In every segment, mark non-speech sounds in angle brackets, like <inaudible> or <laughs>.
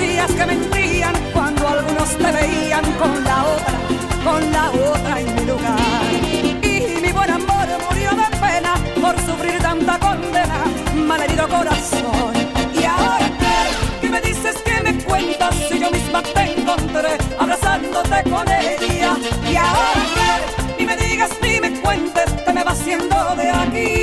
Y decías que mentían cuando algunos te veían con la otra, con la otra en mi lugar. Y mi buen amor murió de pena por sufrir tanta condena, malherido corazón. Y ahora qué, ¿qué me dices que me cuentas si yo misma te encontré abrazándote con ella? Y ahora qué, ni me digas ni me cuentes que me va haciendo de aquí.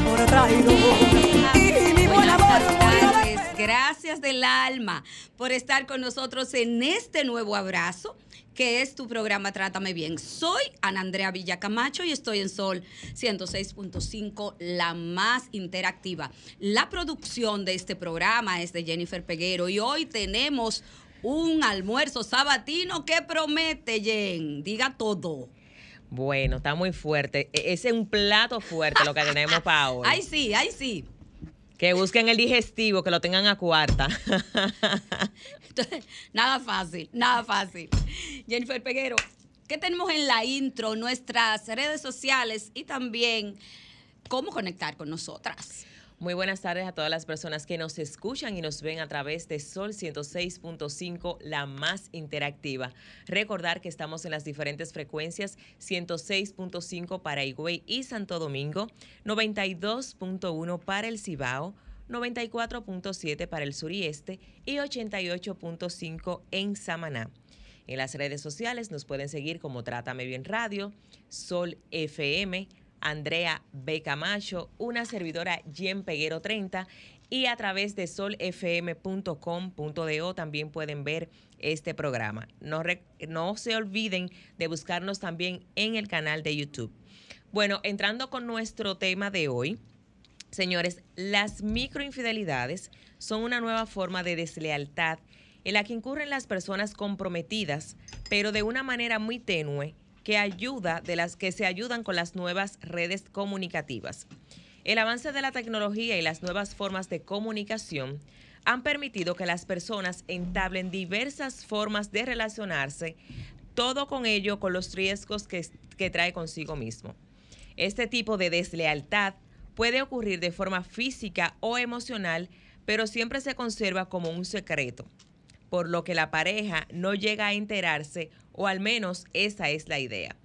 Por traidor. Y mi buen amor murió de tardes. Gracias del alma por estar con nosotros en este nuevo abrazo que es tu programa Trátame Bien. Soy Ana Andrea Villacamacho y estoy en Sol 106.5, la más interactiva. La producción de este programa es de Jennifer Peguero y hoy tenemos un almuerzo sabatino que promete, Jen. Diga todo. Bueno, está muy fuerte. E- Ese es un plato fuerte lo que tenemos para <laughs> hoy. Ay, sí, ay, sí. Que busquen el digestivo, que lo tengan a cuarta. <laughs> Entonces, nada fácil, nada fácil. Jennifer Peguero, ¿qué tenemos en la intro, nuestras redes sociales y también cómo conectar con nosotras? Muy buenas tardes a todas las personas que nos escuchan y nos ven a través de Sol 106.5, la más interactiva. Recordar que estamos en las diferentes frecuencias 106.5 para Higüey y Santo Domingo, 92.1 para el Cibao, 94.7 para el Surieste y 88.5 en Samaná. En las redes sociales nos pueden seguir como Trátame Bien Radio, Sol FM, Andrea B. Camacho, una servidora Jen Peguero 30 y a través de solfm.com.do también pueden ver este programa. No, no se olviden de buscarnos también en el canal de YouTube. Bueno, entrando con nuestro tema de hoy, Señores, las microinfidelidades son una nueva forma de deslealtad en la que incurren las personas comprometidas, pero de una manera muy tenue que ayuda de las que se ayudan con las nuevas redes comunicativas. El avance de la tecnología y las nuevas formas de comunicación han permitido que las personas entablen diversas formas de relacionarse, todo con ello con los riesgos que, que trae consigo mismo. Este tipo de deslealtad puede ocurrir de forma física o emocional, pero siempre se conserva como un secreto, por lo que la pareja no llega a enterarse, o al menos esa es la idea.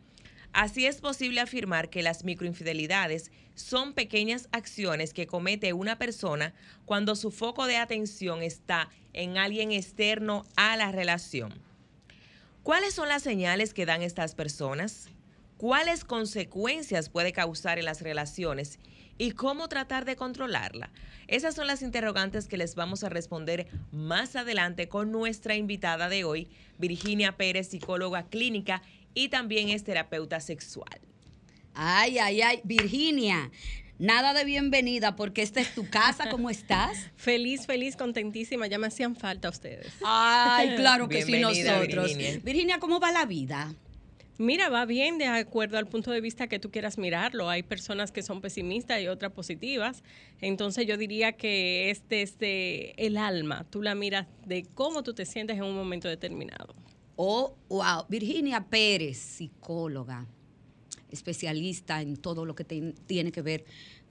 Así es posible afirmar que las microinfidelidades son pequeñas acciones que comete una persona cuando su foco de atención está en alguien externo a la relación. ¿Cuáles son las señales que dan estas personas? ¿Cuáles consecuencias puede causar en las relaciones? ¿Y cómo tratar de controlarla? Esas son las interrogantes que les vamos a responder más adelante con nuestra invitada de hoy, Virginia Pérez, psicóloga clínica y también es terapeuta sexual. Ay, ay, ay, Virginia, nada de bienvenida porque esta es tu casa, ¿cómo estás? <laughs> Feliz, feliz, contentísima. Ya me hacían falta ustedes. Ay, claro que sí, nosotros. Virginia. Virginia, ¿cómo va la vida? Mira, va bien de acuerdo al punto de vista que tú quieras mirarlo. Hay personas que son pesimistas y otras positivas. Entonces yo diría que es desde el alma. Tú la miras de cómo tú te sientes en un momento determinado. Oh, wow. Virginia Pérez, psicóloga, especialista en todo lo que tiene que ver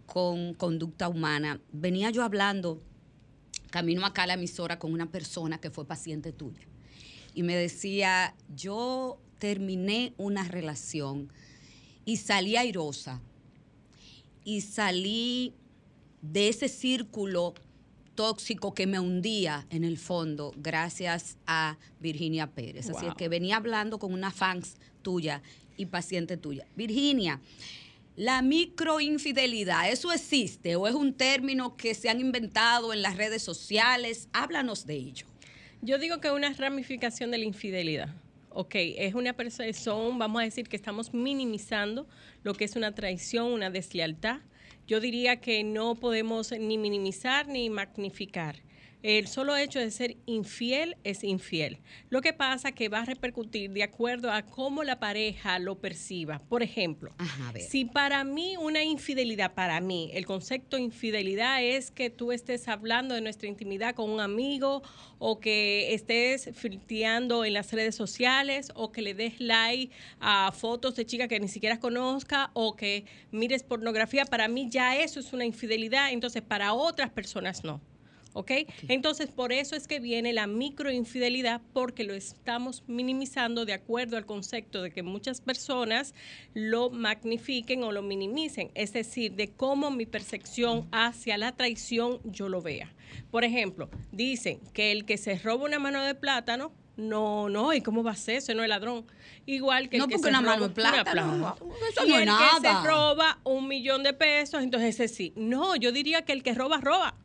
con conducta humana. Venía yo hablando, camino acá a la emisora con una persona que fue paciente tuya. Y me decía, yo terminé una relación y salí airosa y salí de ese círculo tóxico que me hundía en el fondo gracias a Virginia Pérez. Así es Wow. que venía hablando con una fans tuya y paciente tuya. Virginia, la microinfidelidad, ¿eso existe o es un término que se han inventado en las redes sociales? Háblanos de ello. Yo digo que es una ramificación de la infidelidad. Ok, es una persona, vamos a decir que estamos minimizando lo que es una traición, una deslealtad. Yo diría que no podemos ni minimizar ni magnificar. El solo hecho de ser infiel es infiel. Lo que pasa que va a repercutir de acuerdo a cómo la pareja lo perciba. Por ejemplo, Ajá, si para mí una infidelidad, para mí, el concepto de infidelidad es que tú estés hablando de nuestra intimidad con un amigo o que estés flirteando en las redes sociales o que le des like a fotos de chicas que ni siquiera conozca o que mires pornografía, para mí ya eso es una infidelidad, entonces para otras personas no. ¿Ok? Entonces, por eso es que viene la microinfidelidad, porque lo estamos minimizando de acuerdo al concepto de que muchas personas lo magnifiquen o lo minimicen, es decir, de cómo mi percepción hacia la traición yo lo vea. Por ejemplo, dicen que el que se roba una mano de plátano, no, no, ¿y cómo va a ser? Ese no es ladrón. Igual que No, el que porque se una mano de plátano, una eso y no es el que nada. se roba un millón de pesos, entonces ese sí. No, yo diría que el que roba, roba.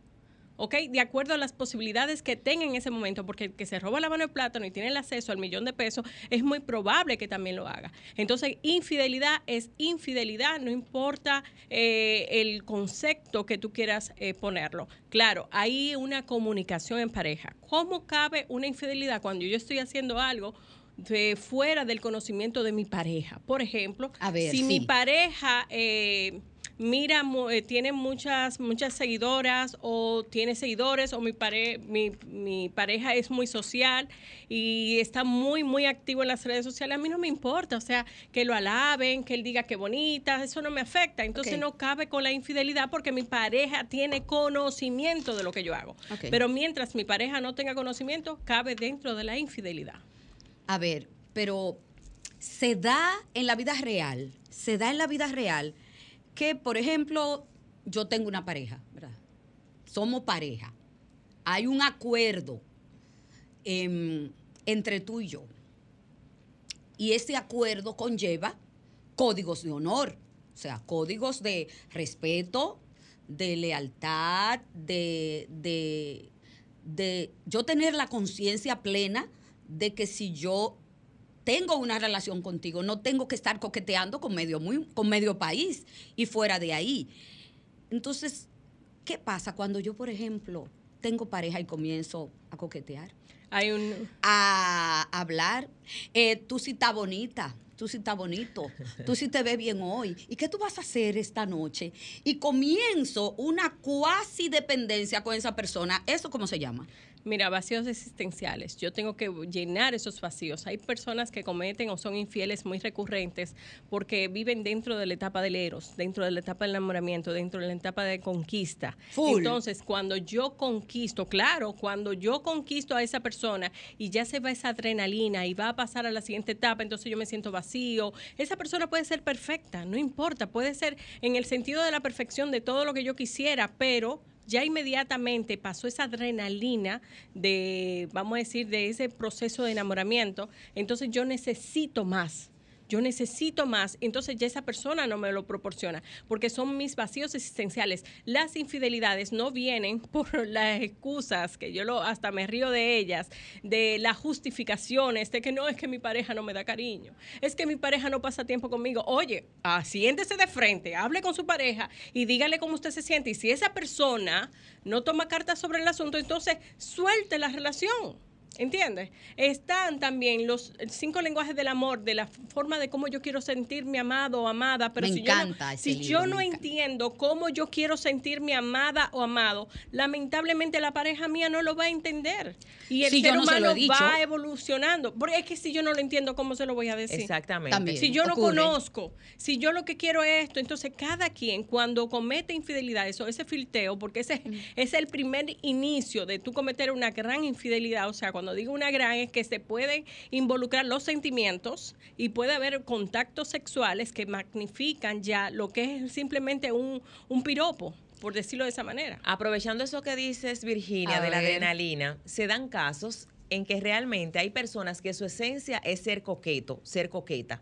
¿Ok? De acuerdo a las posibilidades que tenga en ese momento, porque el que se roba la mano de plátano y tiene el acceso al millón de pesos, es muy probable que también lo haga. Entonces, infidelidad es infidelidad, no importa eh, el concepto que tú quieras eh, ponerlo. Claro, hay una comunicación en pareja. ¿Cómo cabe una infidelidad cuando yo estoy haciendo algo? de fuera del conocimiento de mi pareja. Por ejemplo, A ver, si sí. mi pareja eh, mira, eh, tiene muchas, muchas seguidoras o tiene seguidores o mi, pare- mi, mi pareja es muy social y está muy, muy activo en las redes sociales, a mí no me importa, o sea, que lo alaben, que él diga que bonita, eso no me afecta. Entonces no cabe con la infidelidad porque mi pareja tiene conocimiento de lo que yo hago. Pero mientras mi pareja no tenga conocimiento, cabe dentro de la infidelidad. A ver, pero se da en la vida real, se da en la vida real que, por ejemplo, yo tengo una pareja, ¿verdad? Somos pareja. Hay un acuerdo em, entre tú y yo. Y ese acuerdo conlleva códigos de honor, o sea, códigos de respeto, de lealtad, de, de, de yo tener la conciencia plena de que si yo tengo una relación contigo, no tengo que estar coqueteando con medio, muy, con medio país y fuera de ahí. Entonces, ¿qué pasa cuando yo, por ejemplo, tengo pareja y comienzo a coquetear? Hay un... a hablar. Eh, tú sí estás bonita, tú sí estás bonito, tú sí te ves bien hoy. ¿Y qué tú vas a hacer esta noche? Y comienzo una cuasi dependencia con esa persona. ¿Eso cómo se llama? Mira, vacíos existenciales. Yo tengo que llenar esos vacíos. Hay personas que cometen o son infieles muy recurrentes porque viven dentro de la etapa del eros, dentro de la etapa del enamoramiento, dentro de la etapa de conquista. Full. Entonces, cuando yo conquisto, claro, cuando yo conquisto a esa persona y ya se va esa adrenalina y va a pasar a la siguiente etapa, entonces yo me siento vacío. Esa persona puede ser perfecta, no importa, puede ser en el sentido de la perfección de todo lo que yo quisiera, pero ya inmediatamente pasó esa adrenalina de, vamos a decir, de ese proceso de enamoramiento, entonces yo necesito más. Yo necesito más, entonces ya esa persona no me lo proporciona, porque son mis vacíos existenciales. Las infidelidades no vienen <laughs> por las excusas, que yo lo, hasta me río de ellas, de las justificaciones, de que no es que mi pareja no me da cariño, es que mi pareja no pasa tiempo conmigo. Oye, ah, de frente, hable con su pareja y dígale cómo usted se siente. Y si esa persona no toma cartas sobre el asunto, entonces suelte la relación. ¿Entiendes? Están también los cinco lenguajes del amor, de la forma de cómo yo quiero sentirme amado o amada. Pero Me si encanta yo no, si libro, yo no entiendo cómo yo quiero sentirme amada o amado, lamentablemente la pareja mía no lo va a entender. Y el Si yo ser no humano va evolucionando. Porque es que si yo no lo entiendo, ¿cómo se lo voy a decir? Exactamente. También. Si yo no ocurre. conozco, si yo lo que quiero es esto, entonces cada quien cuando comete infidelidades o ese filteo, porque ese es el primer inicio de tú cometer una gran infidelidad, o sea, cuando Cuando digo una gran es que se pueden involucrar los sentimientos y puede haber contactos sexuales que magnifican ya lo que es simplemente un, un piropo por decirlo de esa manera. Aprovechando eso que dices, Virginia, A de la adrenalina, se dan casos en que realmente hay personas que su esencia es ser coqueto, ser coqueta.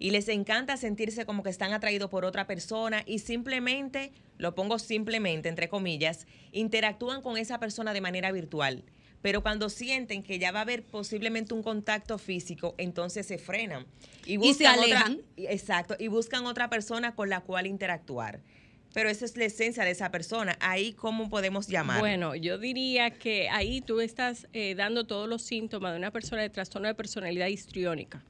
Y les encanta sentirse como que están atraídos por otra persona y simplemente, lo pongo simplemente, entre comillas, interactúan con esa persona de manera virtual. Pero cuando sienten que ya va a haber posiblemente un contacto físico, entonces se frenan. se buscan otra- alejan. exacto, y buscan otra persona con la cual interactuar. Pero esa es la esencia de esa persona. Ahí, ¿cómo podemos llamar? Bueno, yo diría que ahí tú estás eh, dando todos los síntomas de una persona de trastorno de personalidad histriónica.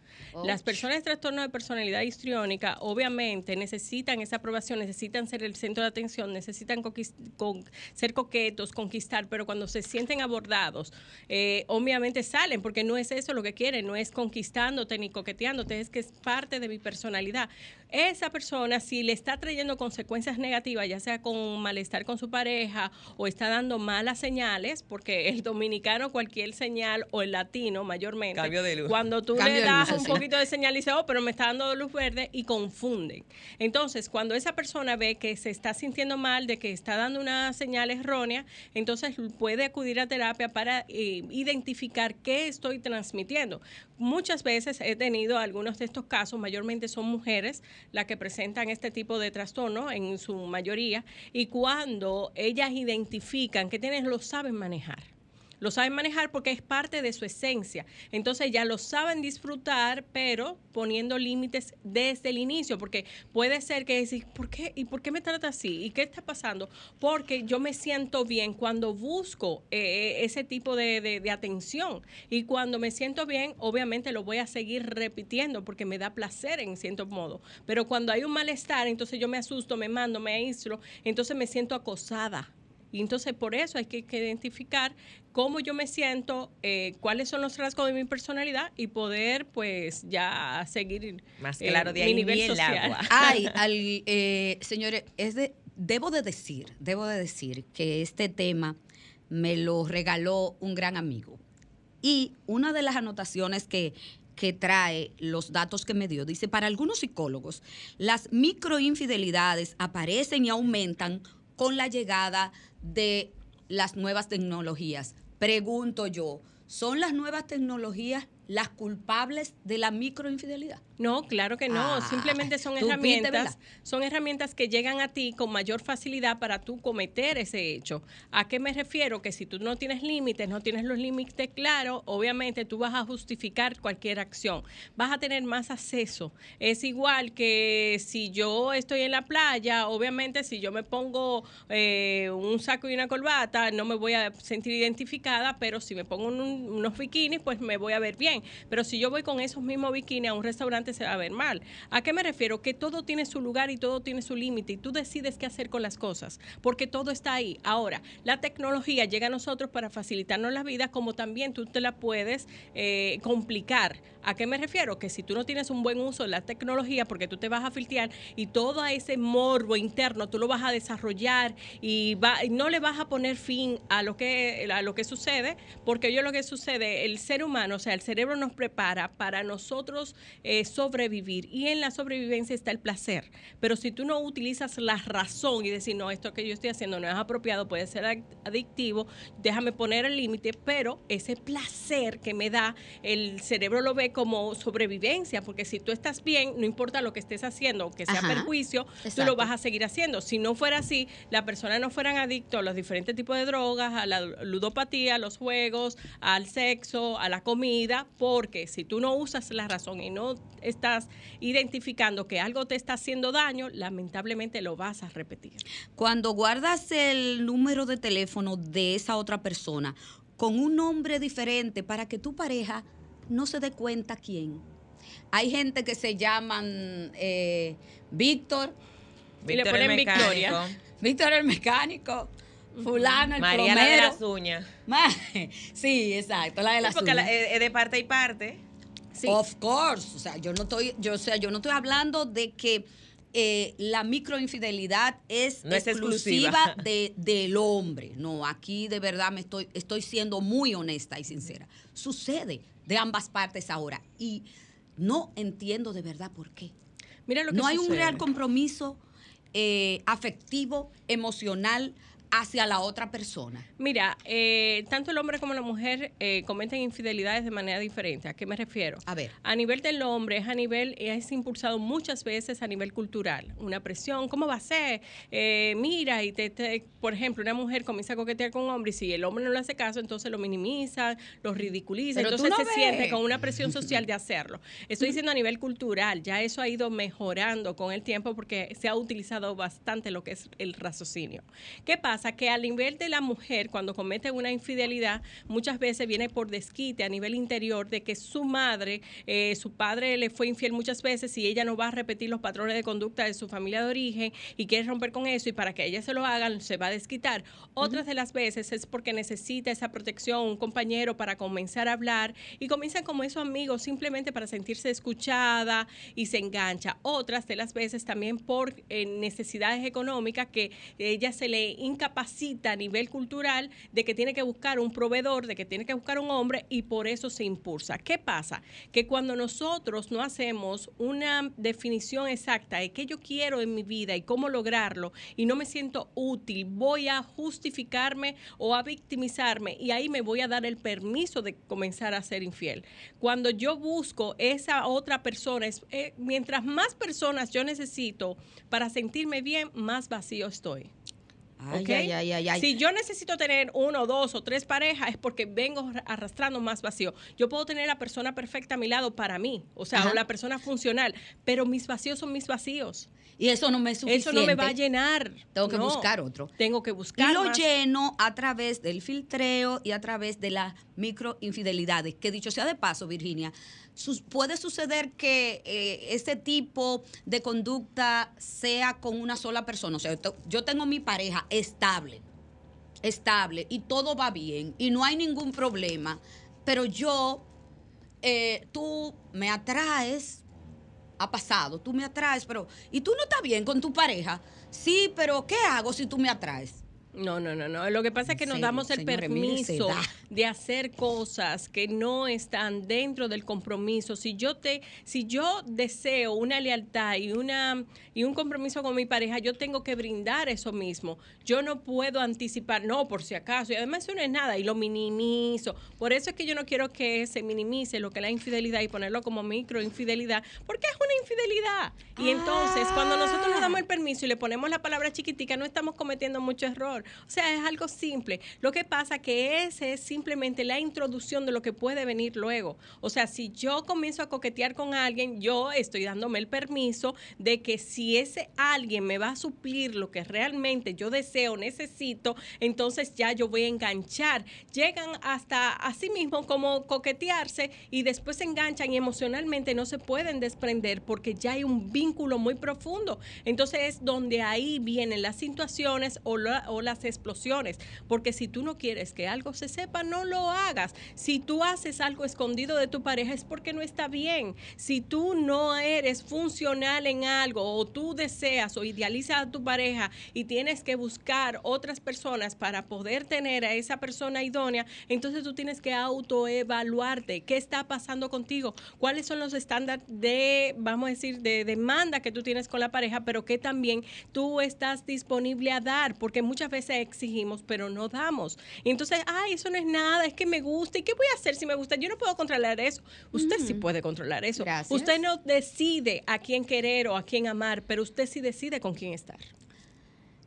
Las personas de trastorno de personalidad histriónica obviamente necesitan esa aprobación, necesitan ser el centro de atención, necesitan con- ser coquetos, conquistar, pero cuando se sienten abordados, eh, obviamente salen, porque no es eso lo que quieren, no es conquistándote ni coqueteándote, es que es parte de mi personalidad. Esa persona, si le está trayendo consecuencias negativas, ya sea con malestar con su pareja o está dando malas señales, porque el dominicano cualquier señal o el latino mayormente, Cambio de luz. cuando tú Cambio le das luz, un sí. poquito de señal y dice, oh, pero me está dando luz verde y confunden. Entonces, cuando esa persona ve que se está sintiendo mal, de que está dando una señal errónea, entonces puede acudir a terapia para eh, identificar qué estoy transmitiendo. Muchas veces he tenido algunos de estos casos, mayormente son mujeres las que presentan este tipo de trastorno en su mayoría, y cuando ellas identifican que tienen, lo saben manejar. Lo saben manejar porque es parte de su esencia. Entonces ya lo saben disfrutar, pero poniendo límites desde el inicio, porque puede ser que decir, ¿por qué? ¿Y por qué me trata así? ¿Y qué está pasando? Porque yo me siento bien cuando busco eh, ese tipo de, de- de atención. Y cuando me siento bien, obviamente lo voy a seguir repitiendo porque me da placer en cierto modo. Pero cuando hay un malestar, entonces yo me asusto, me mando, me aíslo, entonces me siento acosada. Y entonces por eso hay que, que identificar cómo yo me siento, eh, cuáles son los rasgos de mi personalidad y poder pues ya seguir Más eh, claro mi ahí nivel el social. agua. <laughs> Ay, al, eh, señores, es de, debo de decir, debo de decir que este tema me lo regaló un gran amigo. Y una de las anotaciones que, que trae los datos que me dio, dice, para algunos psicólogos, las microinfidelidades aparecen y aumentan con la llegada de las nuevas tecnologías. Pregunto yo, ¿son las nuevas tecnologías las culpables de la microinfidelidad? No, claro que no. Ah, Simplemente son herramientas, son herramientas que llegan a ti con mayor facilidad para tú cometer ese hecho. ¿A qué me refiero? Que si tú no tienes límites, no tienes los límites claros, obviamente tú vas a justificar cualquier acción. Vas a tener más acceso. Es igual que si yo estoy en la playa, obviamente si yo me pongo eh, un saco y una corbata, no me voy a sentir identificada, pero si me pongo un- unos bikinis, pues me voy a ver bien. Pero si yo voy con esos mismos bikinis a un restaurante, se va a ver mal. ¿A qué me refiero? Que todo tiene su lugar y todo tiene su límite y tú decides qué hacer con las cosas, porque todo está ahí. Ahora, la tecnología llega a nosotros para facilitarnos la vida, como también tú te la puedes eh, complicar. ¿A qué me refiero? Que si tú no tienes un buen uso de la tecnología, porque tú te vas a filtrar y todo ese morbo interno tú lo vas a desarrollar y, va- no le vas a poner fin a lo que a lo que sucede, porque yo lo que sucede, el ser humano, o sea, el cerebro nos prepara para nosotros eh, sobrevivir y en la sobrevivencia está el placer. Pero si tú no utilizas la razón y decir, no, esto que yo estoy haciendo no es apropiado, puede ser ad- adictivo, déjame poner el límite, pero ese placer que me da, el cerebro lo ve como sobrevivencia, porque si tú estás bien, no importa lo que estés haciendo, que sea Ajá. perjuicio, tú lo vas a seguir haciendo. Si no fuera así, la persona no fueran adictos a los diferentes tipos de drogas, a la ludopatía, a los juegos, al sexo, a la comida, porque si tú no usas la razón y no estás identificando que algo te está haciendo daño, lamentablemente lo vas a repetir. Cuando guardas el número de teléfono de esa otra persona con un nombre diferente para que tu pareja no se dé cuenta quién. Hay gente que se llaman eh, Víctor, Y le Víctor el ponen Victoria. Víctor el mecánico, fulano el María la de plomero. las uñas. <laughs> Sí, exacto, la de las Sí, porque uñas. es es de parte y parte. Sí. Of course, o sea, yo no estoy, yo, o sea, yo no estoy hablando de que eh, la microinfidelidad es No exclusiva de, del hombre. No, aquí de verdad me estoy, estoy siendo muy honesta y sincera. Sucede de ambas partes ahora y no entiendo de verdad por qué. Mira lo que No hay un real compromiso eh, afectivo, emocional hacia la otra persona. Mira, eh, tanto el hombre como la mujer eh, cometen infidelidades de manera diferente. ¿A qué me refiero? A ver. A nivel del hombre, es a nivel, es impulsado muchas veces a nivel cultural. Una presión, ¿cómo va a ser? Eh, mira, y te, te- por ejemplo, una mujer comienza a coquetear con un hombre y si el hombre no le hace caso, entonces lo minimiza, lo ridiculiza, Pero entonces no se ves. siente con una presión social de hacerlo. Estoy diciendo a nivel cultural, ya eso ha ido mejorando con el tiempo porque se ha utilizado bastante lo que es el raciocinio. ¿Qué pasa? Que a nivel de la mujer, cuando comete una infidelidad, muchas veces viene por desquite a nivel interior de que su madre, eh, su padre le fue infiel muchas veces y ella no va a repetir los patrones de conducta de su familia de origen y quiere romper con eso y para que ella se lo hagan se va a desquitar. Otras de las veces es porque necesita esa protección, un compañero para comenzar a hablar y comienzan como esos amigos simplemente para sentirse escuchada y se engancha. Otras de las veces también por eh, necesidades económicas que ella se le incapacita a nivel cultural de que tiene que buscar un proveedor, de que tiene que buscar un hombre y por eso se impulsa. ¿Qué pasa? Que cuando nosotros no hacemos una definición exacta de qué yo quiero en mi vida y cómo lograrlo y no me siento útil, voy a justificarme o a victimizarme y ahí me voy a dar el permiso de comenzar a ser infiel. Cuando yo busco esa otra persona, eh, mientras más personas yo necesito para sentirme bien, más vacío estoy. Si yo necesito tener uno, dos o tres parejas es porque vengo arrastrando más vacío. Yo puedo tener la persona perfecta a mi lado para mí, o sea, Ajá. o la persona funcional, pero mis vacíos son mis vacíos. Y eso no me es suficiente. Eso no me va a llenar. Tengo que No. buscar otro. Tengo que buscar Y lo más. lleno a través del filtreo y a través de las microinfidelidades. Que dicho sea de paso, Virginia, sus- puede suceder que eh, ese tipo de conducta sea con una sola persona. O sea, yo tengo mi pareja estable, estable, y todo va bien, y no hay ningún problema, pero yo, eh, tú me atraes ha pasado, tú me atraes, pero ¿y tú no estás bien con tu pareja? Sí, pero ¿qué hago si tú me atraes? No, no, no, no. Lo que pasa es que nos serio, damos el permiso de hacer cosas que no están dentro del compromiso. Si yo te, si yo deseo una lealtad y una y un compromiso con mi pareja, yo tengo que brindar eso mismo. Yo no puedo anticipar, no, por si acaso. Y además eso no es nada y lo minimizo. Por eso es que yo no quiero que se minimice lo que es la infidelidad y ponerlo como microinfidelidad, porque es una infidelidad. Y entonces, cuando nosotros nos damos el permiso y le ponemos la palabra chiquitica, no estamos cometiendo mucho error. O sea, es algo simple. Lo que pasa que ese es simplemente la introducción de lo que puede venir luego. O sea, si yo comienzo a coquetear con alguien, yo estoy dándome el permiso de que si ese alguien me va a suplir lo que realmente yo deseo, necesito, entonces ya yo voy a enganchar. Llegan hasta así mismo como coquetearse y después se enganchan y emocionalmente no se pueden desprender porque ya hay un vínculo muy profundo. Entonces es donde ahí vienen las situaciones o las explosiones. Porque si tú no quieres que algo se sepa, no lo hagas. Si tú haces algo escondido de tu pareja es porque no está bien. Si tú no eres funcional en algo o tú deseas o idealizas a tu pareja y tienes que buscar otras personas para poder tener a esa persona idónea, entonces tú tienes que autoevaluarte. ¿Qué está pasando contigo? ¿Cuáles son los estándares de, vamos a decir, de demanda que tú tienes con la pareja, pero que también tú estás disponible a dar? Porque muchas veces exigimos, pero no damos. Y entonces, ay, eso no es nada, es que me gusta. ¿Y qué voy a hacer si me gusta? Yo no puedo controlar eso. Usted sí puede controlar eso. Gracias. Usted no decide a quién querer o a quién amar, pero usted sí decide con quién estar.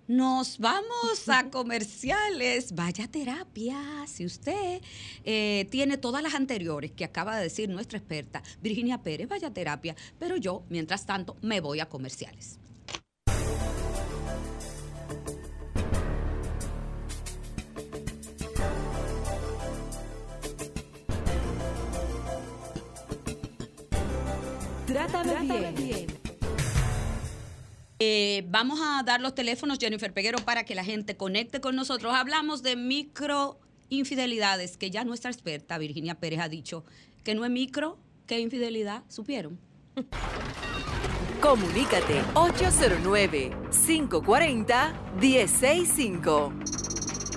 Nos vamos a comerciales. Vaya terapia. Si usted eh, tiene todas las anteriores que acaba de decir nuestra experta Virginia Pérez, vaya terapia. Pero yo, mientras tanto, me voy a comerciales. Trátame, bien. Eh, vamos a dar los teléfonos, Jennifer Peguero, para que la gente conecte con nosotros. Hablamos de microinfidelidades, que ya nuestra experta Virginia Pérez ha dicho que no es micro, que infidelidad. ¿Supieron? <laughs> Comunícate 809-540-1065.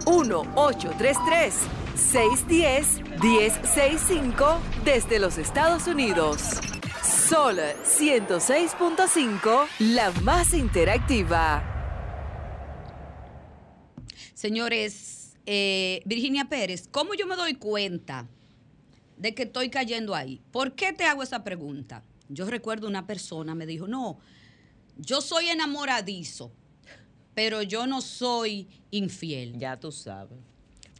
1-833-610-1065 desde los Estados Unidos. Sol 106.5, la más interactiva. Señores, eh, Virginia Pérez, ¿cómo yo me doy cuenta de que estoy cayendo ahí? ¿Por qué te hago esa pregunta? Yo recuerdo una persona me dijo, no, yo soy enamoradizo, pero yo no soy infiel. Ya tú sabes.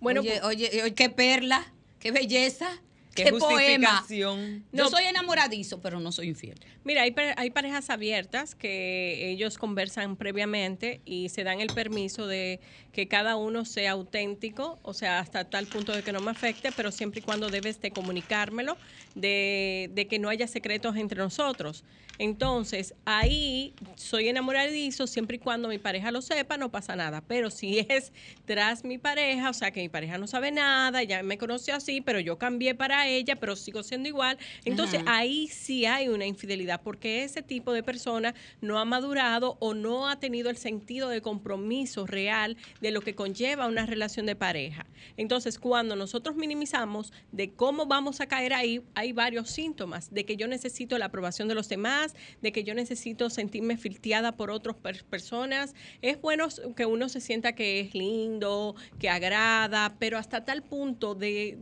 Bueno, oye, pues- oye, oye, qué perla, qué belleza, Qué, poema. Yo No. soy enamoradizo, pero no soy infiel. Mira, hay, hay parejas abiertas que ellos conversan previamente y se dan el permiso de que cada uno sea auténtico, o sea, hasta tal punto de que no me afecte, pero siempre y cuando debes de comunicármelo, de, de que no haya secretos entre nosotros. Entonces, ahí soy enamoradizo, siempre y cuando mi pareja lo sepa, no pasa nada. Pero si <laughs> es tras mi pareja, o sea, que mi pareja no sabe nada, ya me conoció así, pero yo cambié para ella, pero sigo siendo igual, entonces Ajá. ahí sí hay una infidelidad, porque ese tipo de persona no ha madurado o no ha tenido el sentido de compromiso real de lo que conlleva una relación de pareja. Entonces, cuando nosotros minimizamos de cómo vamos a caer ahí, hay varios síntomas de que yo necesito la aprobación de los demás, de que yo necesito sentirme filteada por otras per- personas. Es bueno que uno se sienta que es lindo, que agrada, pero hasta tal punto de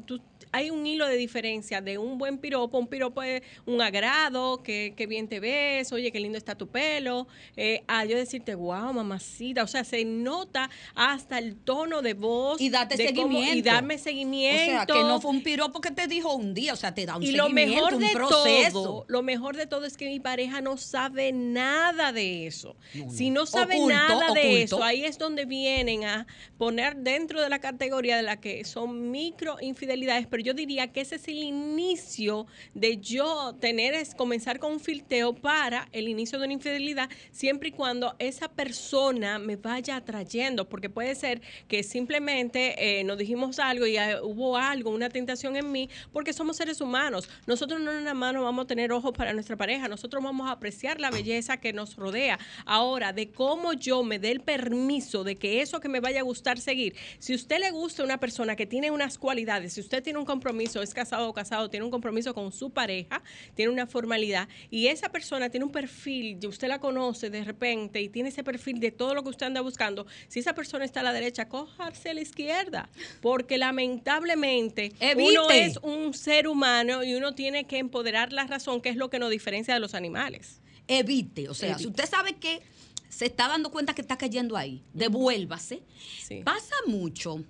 hay un hilo de diferencia de un buen piropo, un piropo es un agrado, que, que bien te ves, oye, qué lindo está tu pelo, eh, a yo decirte, wow, mamacita, o sea, se nota hasta el tono de voz. Y date cómo- seguimiento. y darme O seguimiento. sea, que no fue un piropo que te dijo un día, o sea, te da un Y lo seguimiento, mejor un de proceso. todo, lo mejor de todo es que mi pareja no sabe nada de eso. No. Si no sabe Oculto, nada de oculto. eso, ahí es donde vienen a poner dentro de la categoría de la que son micro infidelidades, pero yo diría que ese es el inicio de yo tener es comenzar con un filteo para el inicio de una infidelidad, siempre y cuando esa persona me vaya atrayendo, porque puede ser que simplemente eh, nos dijimos algo y ah, hubo algo, una tentación en mí, porque somos seres humanos. Nosotros no nada más no vamos a tener ojos para nuestra pareja, nosotros vamos a apreciar la belleza que nos rodea. Ahora, de cómo yo me dé el permiso de que eso que me vaya a gustar seguir, si usted le gusta una persona que tiene unas cualidades, si usted tiene un compromiso, es casado o casado, tiene un compromiso con su pareja, tiene una formalidad, y esa persona tiene un perfil, y usted la conoce de repente y tiene ese perfil de todo lo que usted anda buscando, si esa persona está a la derecha, cójase a la izquierda, porque lamentablemente uno es un ser humano y uno tiene que empoderar la razón, que es lo que nos diferencia de los animales. Evite, o sea, Evite. si usted sabe que se está dando cuenta que está cayendo ahí, devuélvase. Sí. Pasa mucho,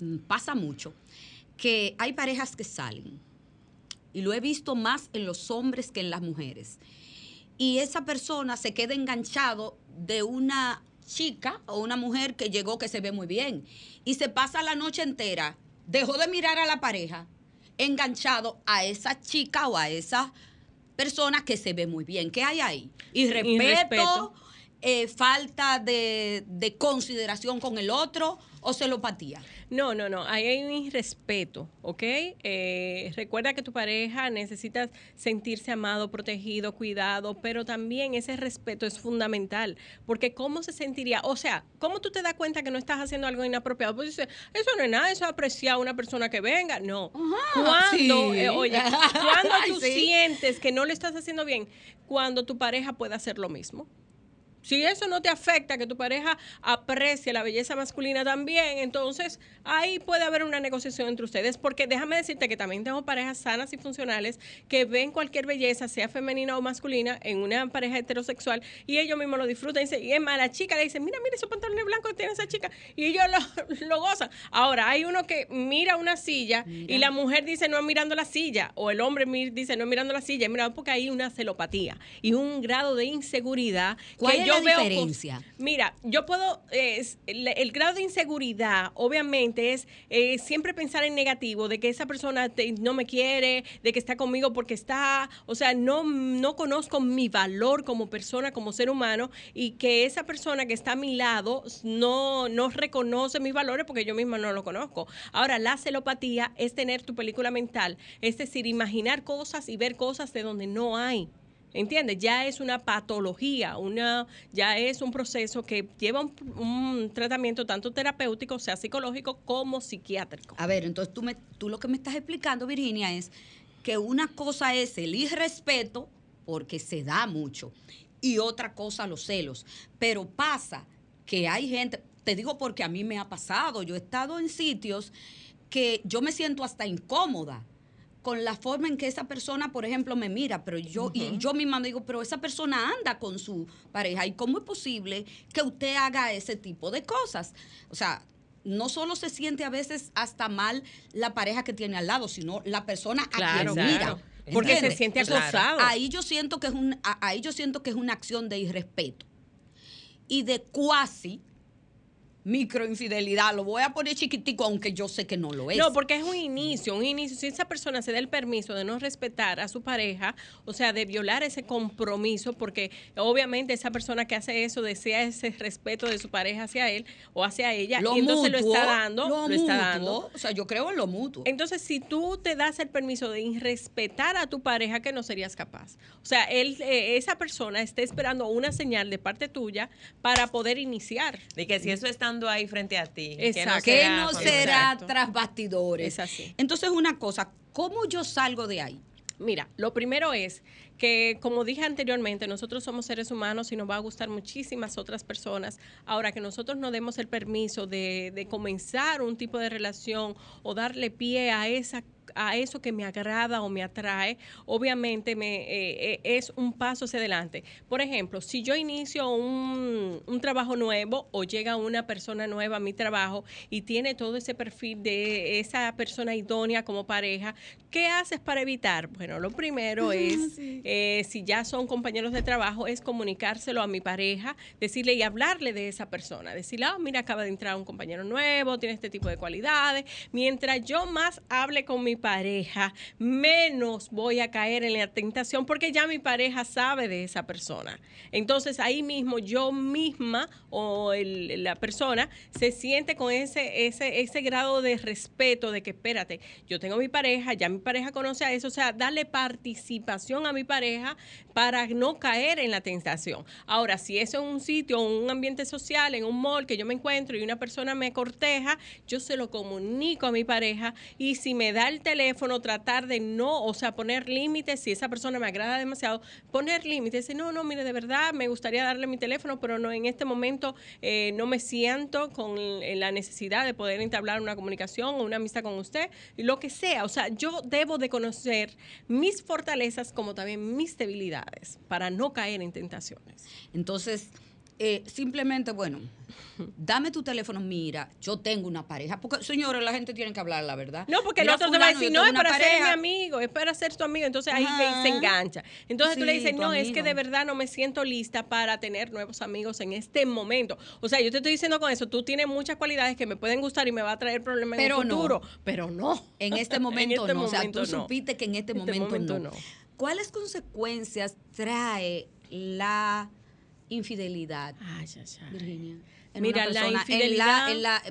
mm, pasa mucho, que hay parejas que salen, y lo he visto más en los hombres que en las mujeres, y esa persona se queda enganchado de una chica o una mujer que llegó que se ve muy bien, y se pasa la noche entera, dejó de mirar a la pareja, enganchado a esa chica o a esa persona que se ve muy bien. ¿Qué hay ahí? Irrespeto, Irrespeto. eh, falta de, de consideración con el otro o celopatía. No, no, no. Ahí hay un irrespeto, ¿ok? Eh, recuerda que tu pareja necesita sentirse amado, protegido, cuidado, pero también ese respeto es fundamental. Porque ¿cómo se sentiría? O sea, ¿cómo tú te das cuenta que no estás haciendo algo inapropiado? Pues dices, eso no es nada, eso es apreciar a una persona que venga. No. Cuando, sí. eh, oye, <laughs> cuando tú sí. sientes que no lo estás haciendo bien, cuando tu pareja puede hacer lo mismo. Si eso no te afecta, que tu pareja aprecie la belleza masculina también, entonces ahí puede haber una negociación entre ustedes. Porque déjame decirte que también tengo parejas sanas y funcionales que ven cualquier belleza, sea femenina o masculina, en una pareja heterosexual y ellos mismos lo disfrutan. Y, es más, la chica le dice, mira, mira esos pantalones blancos que tiene esa chica. Y ellos lo, <laughs> lo gozan. Ahora, hay uno que mira una silla y la mujer dice, no mirando la silla. O el hombre dice, no mirando la silla. Mira, porque hay una celopatía y un grado de inseguridad ¿Cuál que yo la veo cos- diferencia? Mira, yo puedo, eh, el, el grado de inseguridad, obviamente, es eh, siempre pensar en negativo, de que esa persona te- no me quiere, de que está conmigo porque está, o sea, no, no conozco mi valor como persona, como ser humano, y que esa persona que está a mi lado no, no reconoce mis valores porque yo misma no lo conozco. Ahora, la celopatía es tener tu película mental, es decir, imaginar cosas y ver cosas de donde no hay ¿Entiendes? Ya es una patología, una, ya es un proceso que lleva un, un tratamiento tanto terapéutico, sea psicológico, como psiquiátrico. A ver, entonces tú, me, tú lo que me estás explicando, Virginia, es que una cosa es el irrespeto, porque se da mucho, y otra cosa los celos. Pero pasa que hay gente, te digo porque a mí me ha pasado, yo he estado en sitios que yo me siento hasta incómoda con la forma en que esa persona, por ejemplo, me mira, pero yo, y yo misma me digo, pero esa persona anda con su pareja, ¿y cómo es posible que usted haga ese tipo de cosas? O sea, no solo se siente a veces hasta mal la pareja que tiene al lado, sino la persona a quien claro. mira. Porque se siente acosado. Ahí yo siento que es un, ahí yo siento que es una acción de irrespeto y de cuasi microinfidelidad. Lo voy a poner chiquitico, aunque yo sé que no lo es. No, porque es un inicio, un inicio. Si esa persona se da el permiso de no respetar a su pareja, o sea, de violar ese compromiso, porque obviamente esa persona que hace eso desea ese respeto de su pareja hacia él o hacia ella, y entonces lo está dando, lo, está mutuo, dando. O sea, yo creo en lo mutuo. Entonces, si tú te das el permiso de irrespetar a tu pareja, que no serías capaz. O sea, él, eh, esa persona está esperando una señal de parte tuya para poder iniciar. Y que si eso ahí frente a ti, no Exacto. que será no cuando- será tras bastidores. Es así. Entonces, una cosa, ¿cómo yo salgo de ahí? Mira, lo primero es que, como dije anteriormente, nosotros somos seres humanos y nos va a gustar muchísimas otras personas. Ahora, que nosotros no demos el permiso de, de comenzar un tipo de relación o darle pie a esa a eso que me agrada o me atrae, obviamente me, eh, eh, es un paso hacia adelante. Por ejemplo, si yo inicio un, un trabajo nuevo o llega una persona nueva a mi trabajo y tiene todo ese perfil de esa persona idónea como pareja, ¿qué haces para evitar? Bueno, lo primero <laughs> es, eh, si ya son compañeros de trabajo, es comunicárselo a mi pareja, decirle y hablarle de esa persona, decirle, ah, mira, acaba de entrar un compañero nuevo, tiene este tipo de cualidades. Mientras yo más hable con mi pareja, menos voy a caer en la tentación porque ya mi pareja sabe de esa persona. Entonces ahí mismo yo misma o la persona se siente con ese, ese, ese grado de respeto de que espérate, yo tengo mi pareja, ya mi pareja conoce a eso, o sea, darle participación a mi pareja para no caer en la tentación. Ahora, si eso es un sitio, un ambiente social, en un mall que yo me encuentro y una persona me corteja, yo se lo comunico a mi pareja y si me da el teléfono, tratar de no, o sea, poner límites, si esa persona me agrada demasiado, poner límites, decir, no, no, mire, de verdad, me gustaría darle mi teléfono, pero no en este momento eh, no me siento con la necesidad de poder entablar una comunicación o una amistad con usted, lo que sea, o sea, yo debo de conocer mis fortalezas como también mis debilidades para no caer en tentaciones. Entonces, eh, simplemente, bueno, dame tu teléfono, mira, yo tengo una pareja. Porque, señores, la gente tiene que hablar la verdad. No, porque el otro te va a decir, no, es para ser mi amigo, es para ser tu amigo. Entonces ahí Ajá. se engancha. Entonces tú le dices, no, es que de verdad no me siento lista para tener nuevos amigos en este momento. O sea, yo te estoy diciendo con eso, tú tienes muchas cualidades que me pueden gustar y me va a traer problemas Pero en no. el futuro. Pero no. En este <laughs> momento este no. o sea, tú no. supiste que en este, Este momento, momento no. no. ¿Cuáles consecuencias trae la infidelidad, Ay, ay, ay. Virginia? en Mira, una la persona? En la- infidelidad- en la-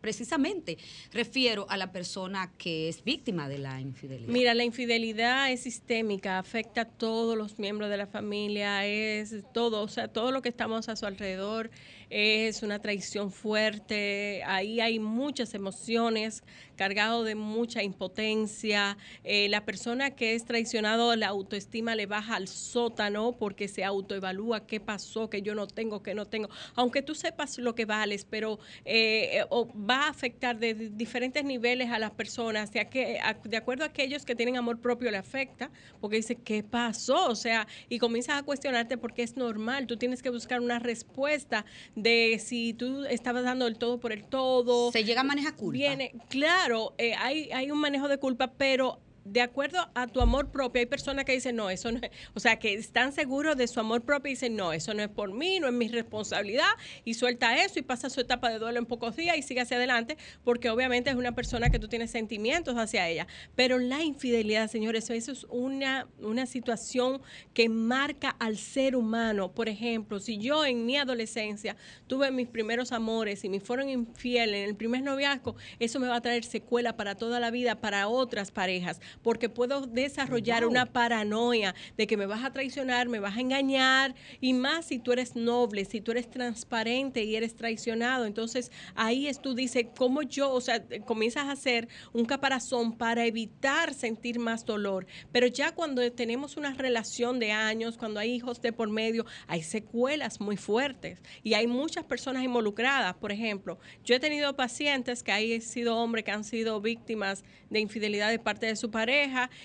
precisamente, refiero a la persona que es víctima de la infidelidad. Mira, la infidelidad es sistémica, afecta a todos los miembros de la familia, es todo, o sea, todo lo que estamos a su alrededor es una traición fuerte, ahí hay muchas emociones, cargado de mucha impotencia, eh, la persona que es traicionado, la autoestima le baja al sótano porque se autoevalúa qué pasó, que yo no tengo, que no tengo, aunque tú sepas lo que vales, pero eh, va a afectar de di- diferentes niveles a las personas, de, que, a- de acuerdo a aquellos que tienen amor propio le afecta, porque dice, ¿qué pasó? O sea, y comienzas a cuestionarte porque es normal, tú tienes que buscar una respuesta de si tú estabas dando el todo por el todo. Se llega a manejar culpa. Viene, claro, eh, hay, hay un manejo de culpa, pero de acuerdo a tu amor propio, hay personas que dicen, no, eso no es, o sea, que están seguros de su amor propio y dicen, no, eso no es por mí, no es mi responsabilidad, y suelta eso y pasa su etapa de duelo en pocos días y sigue hacia adelante, porque obviamente es una persona que tú tienes sentimientos hacia ella. Pero la infidelidad, señores, eso es una, una situación que marca al ser humano. Por ejemplo, si yo en mi adolescencia tuve mis primeros amores y me fueron infieles en el primer noviazgo, eso me va a traer secuela para toda la vida, para otras parejas, porque puedo desarrollar una paranoia de que me vas a traicionar, me vas a engañar, y más si tú eres noble, si tú eres transparente y eres traicionado. Entonces ahí es tú dices, ¿cómo yo, o sea, comienzas a hacer un caparazón para evitar sentir más dolor? Pero ya cuando tenemos una relación de años, cuando hay hijos de por medio, hay secuelas muy fuertes y hay muchas personas involucradas. Por ejemplo, yo he tenido pacientes que han sido hombres que han sido víctimas de infidelidad de parte de su pareja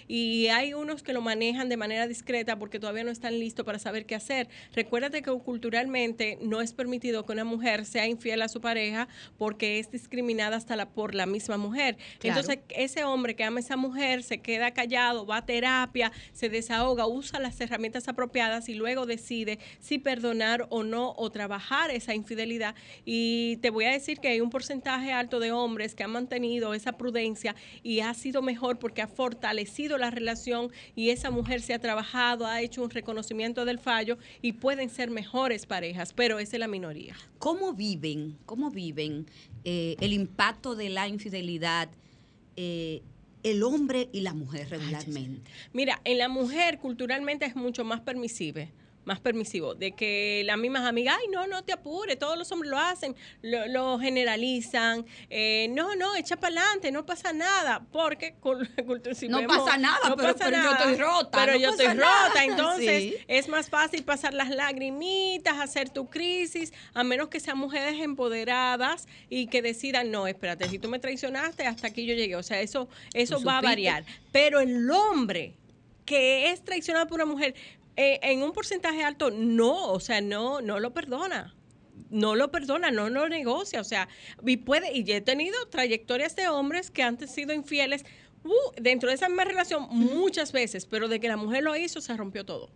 y hay unos que lo manejan de manera discreta porque todavía no están listos para saber qué hacer. Recuérdate que culturalmente no es permitido que una mujer sea infiel a su pareja porque es discriminada hasta la, por la misma mujer. Entonces, ese hombre que ama a esa mujer se queda callado, va a terapia, se desahoga, usa las herramientas apropiadas y luego decide si perdonar o no o trabajar esa infidelidad. Y te voy a decir que hay un porcentaje alto de hombres que han mantenido esa prudencia y ha sido mejor porque ha fortalecido la relación y esa mujer se ha trabajado, ha hecho un reconocimiento del fallo y pueden ser mejores parejas, pero esa es la minoría. ¿Cómo viven, cómo viven eh, el impacto de la infidelidad? Eh, el hombre y la mujer regularmente. Mira, en la mujer culturalmente es mucho más permisible más permisivo, de que las mismas amigas, ay, no, no te apures, todos los hombres lo hacen, lo, generalizan, eh, no, no, echa para adelante, no pasa nada, porque si <laughs> no pasa nada, pero, yo estoy rota. Pero yo estoy rota, <laughs> entonces es más fácil pasar las lagrimitas, hacer tu crisis, a menos que sean mujeres empoderadas y que decidan, no, espérate, si tú me traicionaste, hasta aquí yo llegué, o sea, eso, eso va a variar. Pero el hombre que es traicionado por una mujer, eh, en un porcentaje alto, no, o sea, no, no lo perdona. No lo perdona, no lo negocia, o sea, y puede, y he tenido trayectorias de hombres que han sido infieles uh, dentro de esa misma relación muchas veces, pero de que la mujer lo hizo, se rompió todo.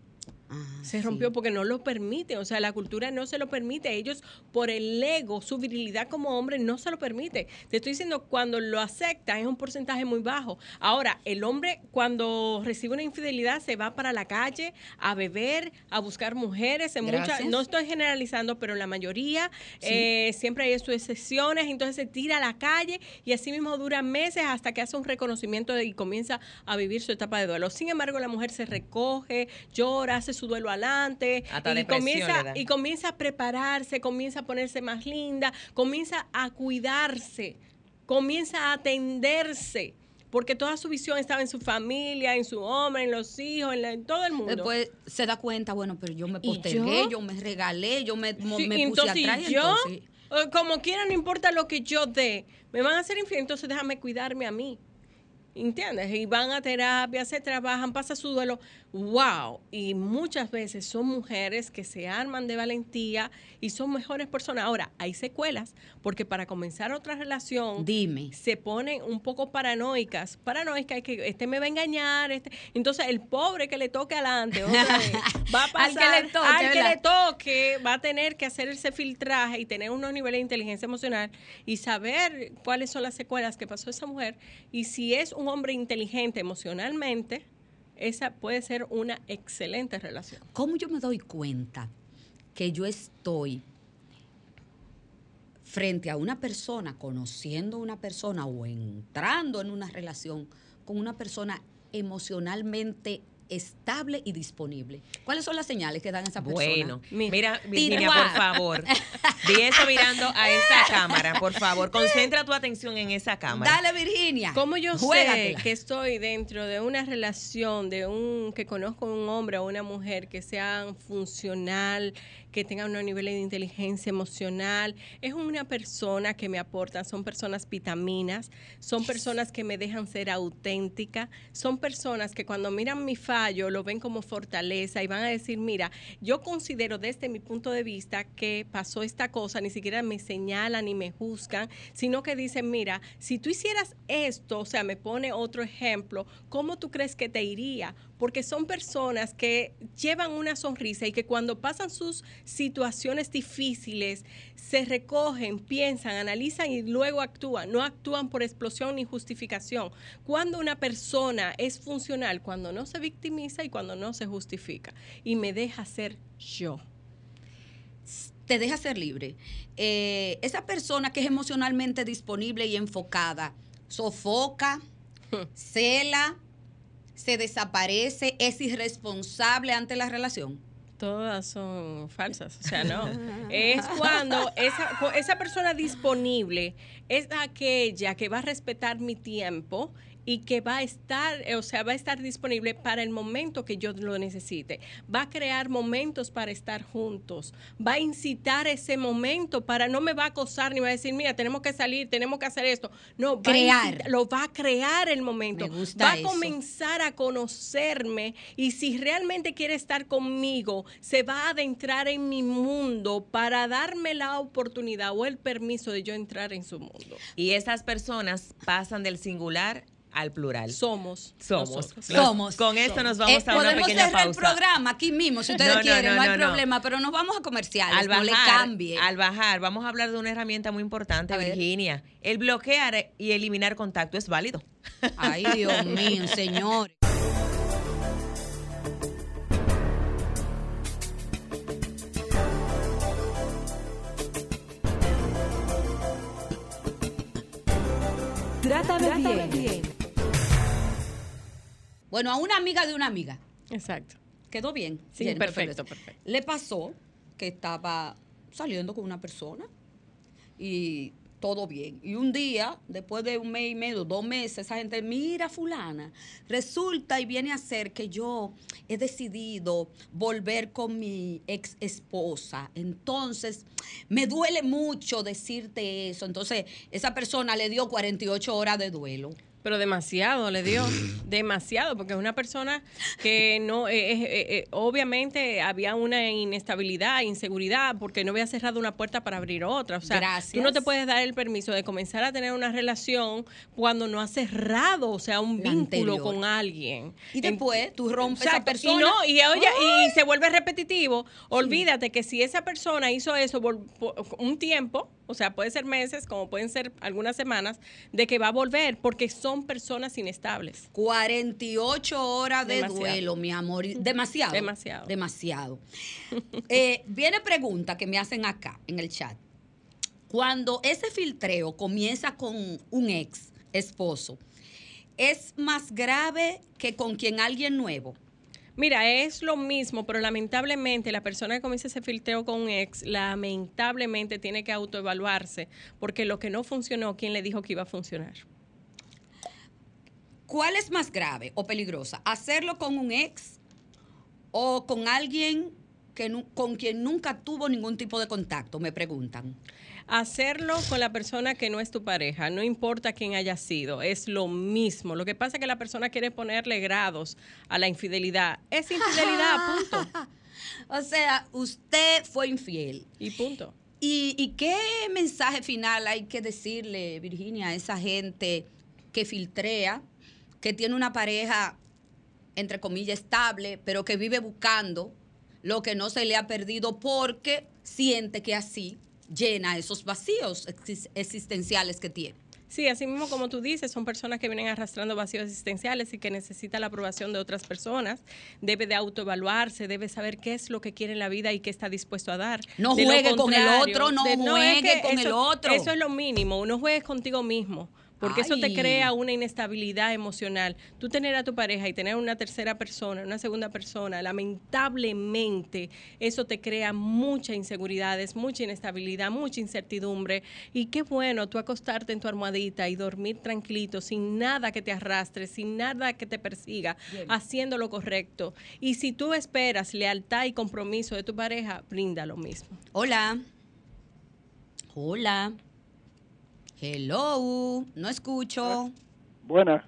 Ah, se rompió porque no lo permite, o sea, la cultura no se lo permite. Ellos, por el ego, su virilidad como hombre, no se lo permite. Te estoy diciendo, cuando lo acepta es un porcentaje muy bajo. Ahora, el hombre, cuando recibe una infidelidad, se va para la calle a beber, a buscar mujeres. En muchas, no estoy generalizando, pero la mayoría eh, siempre hay sus excepciones. Entonces se tira a la calle y así mismo dura meses hasta que hace un reconocimiento y comienza a vivir su etapa de duelo. Sin embargo, la mujer se recoge, llora, hace su duelo adelante y comienza, y comienza a prepararse, comienza a ponerse más linda, comienza a cuidarse, comienza a atenderse porque toda su visión estaba en su familia, en su hombre, en los hijos, en, todo el mundo. Después se da cuenta, bueno, pero yo me postergué, yo? me regalé, yo me, me puse atrás. yo, eh, como quiera, no importa lo que yo dé, me van a hacer infiel, entonces déjame cuidarme a mí. ¿Entiendes? Y van a terapia, se trabajan, pasa su duelo. ¡Wow! Y muchas veces son mujeres que se arman de valentía y son mejores personas. Ahora, hay secuelas, porque para comenzar otra relación, dime, se ponen un poco paranoicas. Paranoicas, que este me va a engañar. Este. Entonces, el pobre que le toque adelante, <laughs> va a pasar. al que le toque, al que le toque va a tener que hacer ese filtraje y tener unos niveles de inteligencia emocional y saber cuáles son las secuelas que pasó esa mujer y si es un hombre inteligente emocionalmente, esa puede ser una excelente relación. ¿Cómo yo me doy cuenta que yo estoy frente a una persona, conociendo a una persona o entrando en una relación con una persona emocionalmente estable y disponible. ¿Cuáles son las señales que dan esa persona? Bueno, mira, Virginia, por favor. Di eso mirando a esa cámara, por favor. Concentra tu atención en esa cámara. Dale, Virginia. ¿Cómo yo sé que estoy dentro de una relación de un que conozco un hombre o una mujer que sea funcional, que tenga unos niveles de inteligencia emocional. Es una persona que me aporta, son personas vitaminas, son personas que me dejan ser auténtica, son personas que cuando miran mi fallo lo ven como fortaleza y van a decir, mira, yo considero desde mi punto de vista que pasó esta cosa, ni siquiera me señalan ni me juzgan, sino que dicen, mira, si tú hicieras esto, o sea, me pone otro ejemplo, ¿cómo tú crees que te iría? Porque son personas que llevan una sonrisa y que cuando pasan sus situaciones difíciles se recogen, piensan, analizan y luego actúan. No actúan por explosión ni justificación. Cuando una persona es funcional, cuando no se victimiza y cuando no se justifica y me deja ser yo. Te deja ser libre. Eh, esa persona que es emocionalmente disponible y enfocada, sofoca, cela, se desaparece, es irresponsable ante la relación. Todas son falsas, o sea, no. <laughs> Es cuando esa, esa persona disponible es aquella que va a respetar mi tiempo y que va a estar, eh, o sea, va a estar disponible para el momento que yo lo necesite. Va a crear momentos para estar juntos. Va a incitar ese momento para no me va a acosar ni va a decir, mira, tenemos que salir, tenemos que hacer esto. No, va a Crear. incitar- lo va a crear el momento. Me gusta va a eso. comenzar a conocerme y si realmente quiere estar conmigo, se va a adentrar en mi mundo para darme la oportunidad o el permiso de yo entrar en su mundo. Y esas personas pasan del singular al plural. Somos. Somos. Somos. Con esto nos vamos Eh, a una podemos pequeña cerrar pausa. el programa aquí mismo si ustedes No, no, quieren, no, no, hay no, no. problema, pero nos vamos a comerciales, Al no le bajar, cambie. al bajar, vamos a hablar de una herramienta muy importante, A ver. Virginia. El bloquear y eliminar contacto es válido. Ay, Dios mío, <laughs> señor. Trátame, bien. Bueno, a una amiga de una amiga. Exacto. Quedó bien. Sí, Jennifer perfecto, perfecto. Le pasó que estaba saliendo con una persona y todo bien. Y un día, después de un mes y medio, dos meses, esa gente, mira fulana, resulta y viene a ser que yo he decidido volver con mi ex esposa. Entonces, me duele mucho decirte eso. Entonces, esa persona le dio 48 horas de duelo. Pero demasiado le dio, <laughs> demasiado, porque es una persona que no, eh, eh, eh, obviamente había una inestabilidad, inseguridad, porque no había cerrado una puerta para abrir otra. O sea, Gracias. tú no te puedes dar el permiso de comenzar a tener una relación cuando no has cerrado, o sea, un La vínculo anterior. con alguien. Y después tú rompes esa Exacto. persona. Y no, y oye, y se vuelve repetitivo. Olvídate que si esa persona hizo eso por, por un tiempo, o sea, puede ser meses, como pueden ser algunas semanas, de que va a volver, porque son personas inestables. 48 horas de Demasiado. duelo, mi amor. Demasiado. Demasiado. Demasiado. <laughs> Eh, viene pregunta que me hacen acá en el chat. Cuando ese filtreo comienza con un ex esposo, ¿es más grave que con quien alguien nuevo? Mira, es lo mismo, pero lamentablemente la persona que comienza ese filtreo con un ex, lamentablemente tiene que autoevaluarse, porque lo que no funcionó, ¿quién le dijo que iba a funcionar? ¿Cuál es más grave o peligrosa? ¿Hacerlo con un ex o con alguien que con quien nunca tuvo ningún tipo de contacto? Me preguntan. Hacerlo con la persona que no es tu pareja, no importa quién haya sido, es lo mismo. Lo que pasa es que la persona quiere ponerle grados a la infidelidad. Es infidelidad, <laughs> punto. O sea, usted fue infiel. Y punto. ¿Y, y qué mensaje final hay que decirle, Virginia, a esa gente que filtrea, que tiene una pareja, entre comillas, estable, pero que vive buscando lo que no se le ha perdido porque siente que así llena esos vacíos exis- existenciales que tiene? Sí, así mismo como tú dices, son personas que vienen arrastrando vacíos existenciales y que necesitan la aprobación de otras personas. Debe de autoevaluarse, debe saber qué es lo que quiere en la vida y qué está dispuesto a dar. No De juegue con el otro, no juegue que con el otro. Eso es lo mínimo, no juegues contigo mismo. Porque eso te crea una inestabilidad emocional. Tú tener a tu pareja y tener una tercera persona, una segunda persona, lamentablemente eso te crea muchas inseguridades, mucha inestabilidad, mucha incertidumbre. Y qué bueno tú acostarte en tu almohadita y dormir tranquilito, sin nada que te arrastre, sin nada que te persiga, haciendo lo correcto. Y si tú esperas lealtad y compromiso de tu pareja, brinda lo mismo. Hola. Hola. Hello. No escucho. Buenas.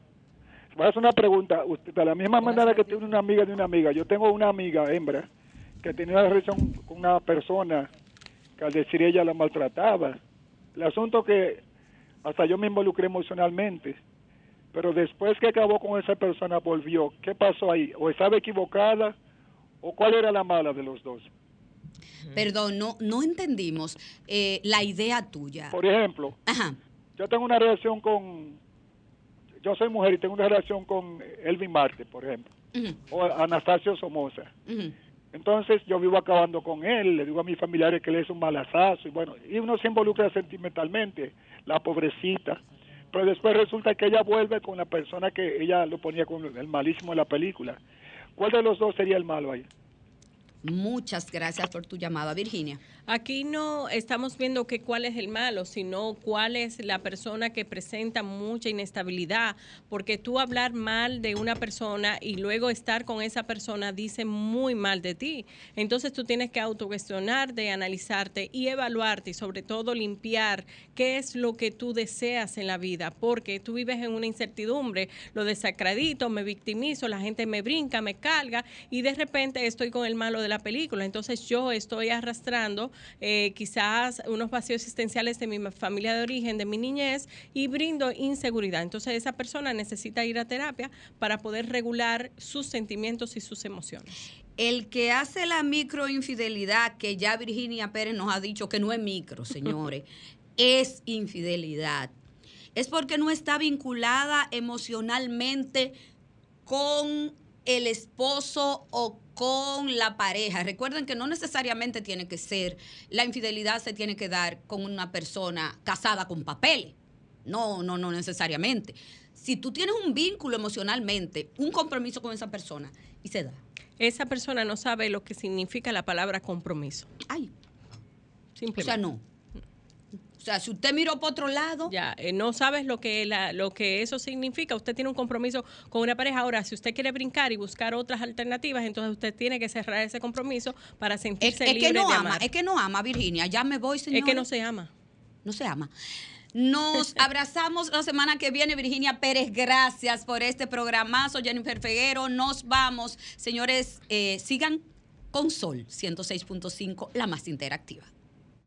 Voy a hacer una pregunta. Usted, de la misma manera que tiene una amiga de una amiga, yo tengo una amiga, hembra, que tenía una relación con una persona que al decir ella la maltrataba. El asunto que hasta yo me involucré emocionalmente, pero después que acabó con esa persona volvió. ¿Qué pasó ahí? ¿O estaba equivocada? ¿O cuál era la mala de los dos? Perdón, no, no entendimos eh, la idea tuya. Por ejemplo, Ajá. yo tengo una relación con... Yo soy mujer y tengo una relación con Elvin Marte, por ejemplo, o Anastasio Somoza. Entonces yo vivo acabando con él, le digo a mis familiares que él es un malazazo y bueno, y uno se involucra sentimentalmente, la pobrecita. pero después resulta que ella vuelve con la persona que ella lo ponía con el malísimo de la película. ¿Cuál de los dos sería el malo ahí? Muchas gracias por tu llamada, Virginia. Aquí no estamos viendo que cuál es el malo, sino cuál es la persona que presenta mucha inestabilidad, porque tú hablar mal de una persona y luego estar con esa persona dice muy mal de ti. Entonces tú tienes que autogestionarte, analizarte y evaluarte y sobre todo limpiar qué es lo que tú deseas en la vida, porque tú vives en una incertidumbre, lo desacredito, me victimizo, la gente me brinca, me carga y de repente estoy con el malo de la película. Entonces yo estoy arrastrando eh, quizás unos vacíos existenciales de mi familia de origen, de mi niñez, y brindo inseguridad. Entonces esa persona necesita ir a terapia para poder regular sus sentimientos y sus emociones. El que hace la microinfidelidad, que ya Virginia Pérez nos ha dicho que no es micro, <laughs> señores, es infidelidad. Es porque no está vinculada emocionalmente con el esposo o con la pareja. Recuerden que no necesariamente tiene que ser, la infidelidad se tiene que dar con una persona casada con papeles. No, no, no necesariamente. Si tú tienes un vínculo emocionalmente, un compromiso con esa persona, y se da. Esa persona no sabe lo que significa la palabra compromiso. Ay. O sea, no. O sea, si usted miró por otro lado. Ya, eh, no sabes lo que, lo que eso significa. Usted tiene un compromiso con una pareja. Ahora, si usted quiere brincar y buscar otras alternativas, entonces usted tiene que cerrar ese compromiso para sentirse es, libre que no de ama, Es que no ama, Virginia. Ya me voy, señor. Es que no se ama. No se ama. Nos <laughs> abrazamos la semana que viene, Virginia Pérez. Gracias por este programazo, Jennifer Feguero. Nos vamos. Señores, eh, sigan con Sol 106.5, la más interactiva.